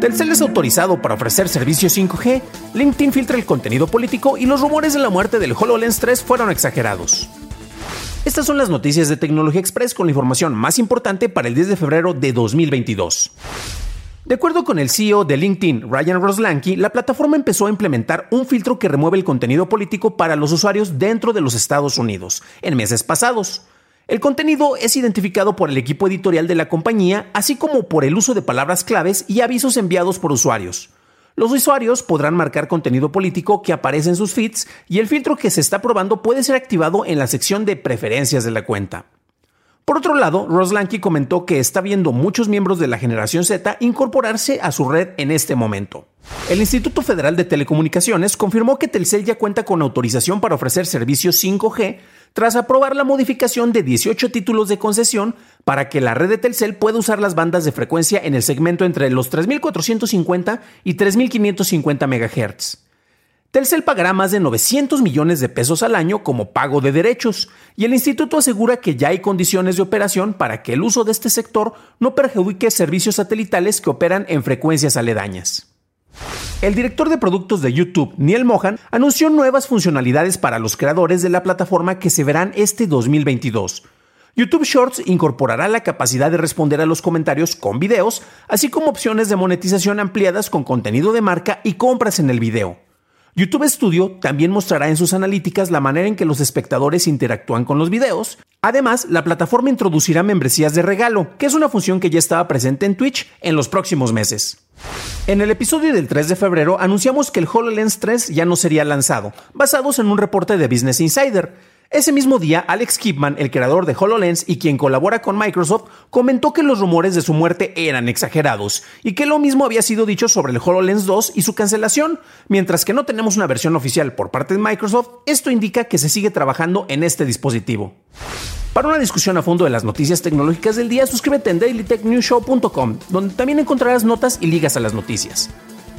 Telcel es autorizado para ofrecer servicios 5G, LinkedIn filtra el contenido político y los rumores de la muerte del HoloLens 3 fueron exagerados. Estas son las noticias de Tecnología Express con la información más importante para el 10 de febrero de 2022. De acuerdo con el CEO de LinkedIn, Ryan Roslanky, la plataforma empezó a implementar un filtro que remueve el contenido político para los usuarios dentro de los Estados Unidos en meses pasados. El contenido es identificado por el equipo editorial de la compañía, así como por el uso de palabras claves y avisos enviados por usuarios. Los usuarios podrán marcar contenido político que aparece en sus feeds y el filtro que se está probando puede ser activado en la sección de preferencias de la cuenta. Por otro lado, Roslanky comentó que está viendo muchos miembros de la generación Z incorporarse a su red en este momento. El Instituto Federal de Telecomunicaciones confirmó que Telcel ya cuenta con autorización para ofrecer servicios 5G tras aprobar la modificación de 18 títulos de concesión para que la red de Telcel pueda usar las bandas de frecuencia en el segmento entre los 3.450 y 3.550 MHz. Telcel pagará más de 900 millones de pesos al año como pago de derechos, y el instituto asegura que ya hay condiciones de operación para que el uso de este sector no perjudique servicios satelitales que operan en frecuencias aledañas. El director de productos de YouTube, Neil Mohan, anunció nuevas funcionalidades para los creadores de la plataforma que se verán este 2022. YouTube Shorts incorporará la capacidad de responder a los comentarios con videos, así como opciones de monetización ampliadas con contenido de marca y compras en el video. YouTube Studio también mostrará en sus analíticas la manera en que los espectadores interactúan con los videos. Además, la plataforma introducirá membresías de regalo, que es una función que ya estaba presente en Twitch en los próximos meses. En el episodio del 3 de febrero anunciamos que el HoloLens 3 ya no sería lanzado, basados en un reporte de Business Insider. Ese mismo día, Alex Kipman, el creador de HoloLens y quien colabora con Microsoft, comentó que los rumores de su muerte eran exagerados y que lo mismo había sido dicho sobre el HoloLens 2 y su cancelación. Mientras que no tenemos una versión oficial por parte de Microsoft, esto indica que se sigue trabajando en este dispositivo. Para una discusión a fondo de las noticias tecnológicas del día, suscríbete en dailytechnewshow.com, donde también encontrarás notas y ligas a las noticias.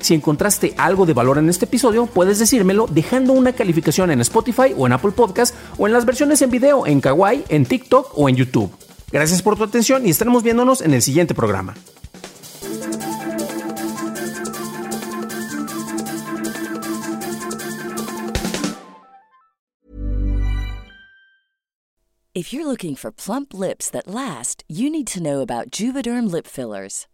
Si encontraste algo de valor en este episodio, puedes decírmelo dejando una calificación en Spotify o en Apple Podcast o en las versiones en video en Kawaii, en TikTok o en YouTube. Gracias por tu atención y estaremos viéndonos en el siguiente programa. If you're looking for plump lips that last, you need to know about Juvederm lip fillers.